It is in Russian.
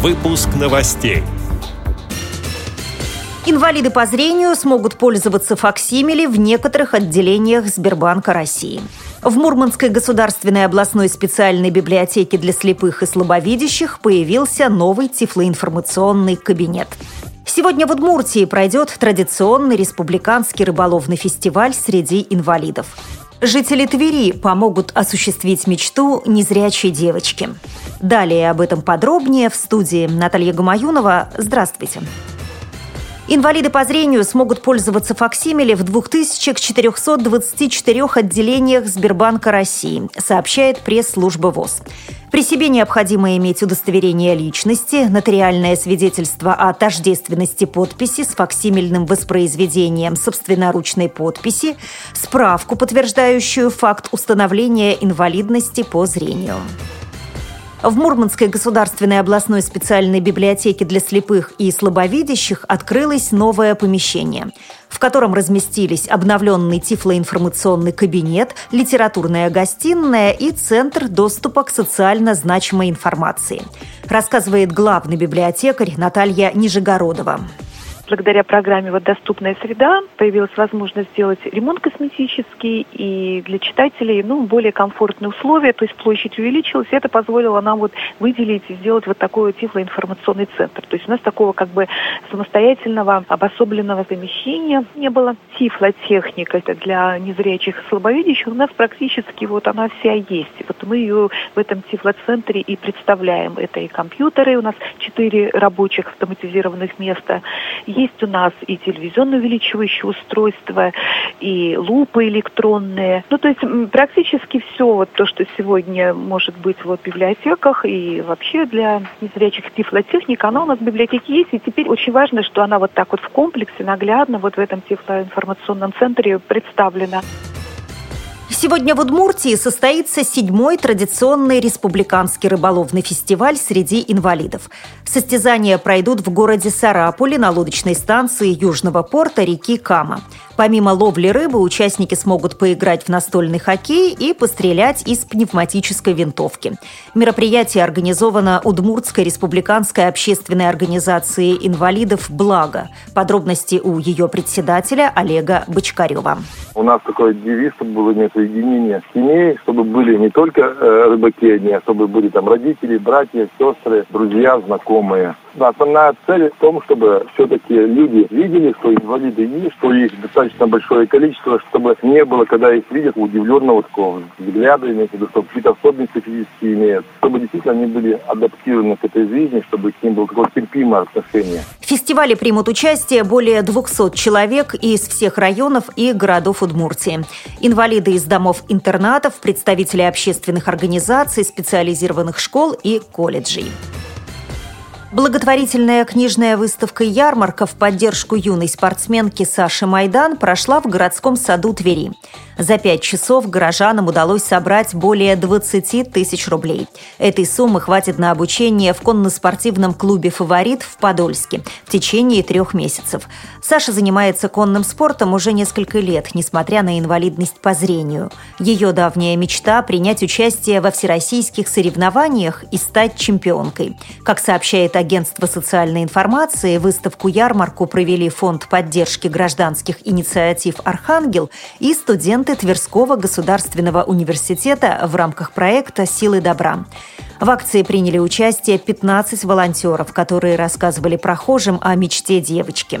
Выпуск новостей. Инвалиды по зрению смогут пользоваться факсимили в некоторых отделениях Сбербанка России. В Мурманской государственной областной специальной библиотеке для слепых и слабовидящих появился новый тифлоинформационный кабинет. Сегодня в Удмуртии пройдет традиционный республиканский рыболовный фестиваль среди инвалидов. Жители Твери помогут осуществить мечту незрячей девочки. Далее об этом подробнее в студии Наталья Гамаюнова. Здравствуйте. Инвалиды по зрению смогут пользоваться факсимили в 2424 отделениях Сбербанка России, сообщает пресс-служба ВОЗ. При себе необходимо иметь удостоверение личности, нотариальное свидетельство о тождественности подписи с факсимильным воспроизведением собственноручной подписи, справку, подтверждающую факт установления инвалидности по зрению. В Мурманской государственной областной специальной библиотеке для слепых и слабовидящих открылось новое помещение, в котором разместились обновленный тифлоинформационный кабинет, литературная гостиная и центр доступа к социально значимой информации, рассказывает главный библиотекарь Наталья Нижегородова благодаря программе «Вот доступная среда» появилась возможность сделать ремонт косметический и для читателей ну, более комфортные условия, то есть площадь увеличилась, и это позволило нам вот выделить и сделать вот такой тифлоинформационный центр. То есть у нас такого как бы самостоятельного обособленного помещения не было. Тифлотехника для незрячих и слабовидящих у нас практически вот она вся есть. Вот мы ее в этом тифлоцентре и представляем. Это и компьютеры, у нас четыре рабочих автоматизированных места, есть у нас и телевизионно увеличивающие устройства, и лупы электронные. Ну, то есть практически все вот то, что сегодня может быть вот в библиотеках и вообще для незрячих тифлотехника, она у нас в библиотеке есть. И теперь очень важно, что она вот так вот в комплексе, наглядно вот в этом тифлоинформационном центре представлена. Сегодня в Удмуртии состоится седьмой традиционный республиканский рыболовный фестиваль среди инвалидов. Состязания пройдут в городе Сарапуле на лодочной станции южного порта реки Кама. Помимо ловли рыбы, участники смогут поиграть в настольный хоккей и пострелять из пневматической винтовки. Мероприятие организовано Удмуртской республиканской общественной организацией инвалидов «Благо». Подробности у ее председателя Олега Бочкарева. У нас такой девиз, чтобы было не соединение семей, чтобы были не только э, рыбаки одни, а чтобы были там родители, братья, сестры, друзья, знакомые. Основная цель в том, чтобы все-таки люди видели, что инвалиды есть, что их достаточно большое количество, чтобы не было, когда их видят, удивленного такого взгляда, имеется в виду, что какие-то особенности физические имеют, чтобы действительно они были адаптированы к этой жизни, чтобы к ним было какое-то терпимое отношение. В фестивале примут участие более 200 человек из всех районов и городов Удмуртии. Инвалиды из домов-интернатов, представители общественных организаций, специализированных школ и колледжей. Благотворительная книжная выставка «Ярмарка» в поддержку юной спортсменки Саши Майдан прошла в городском саду Твери. За пять часов горожанам удалось собрать более 20 тысяч рублей. Этой суммы хватит на обучение в конно-спортивном клубе «Фаворит» в Подольске в течение трех месяцев. Саша занимается конным спортом уже несколько лет, несмотря на инвалидность по зрению. Ее давняя мечта – принять участие во всероссийских соревнованиях и стать чемпионкой. Как сообщает агентство социальной информации, выставку-ярмарку провели Фонд поддержки гражданских инициатив «Архангел» и студенты Тверского государственного университета в рамках проекта «Силы добра». В акции приняли участие 15 волонтеров, которые рассказывали прохожим о мечте девочки.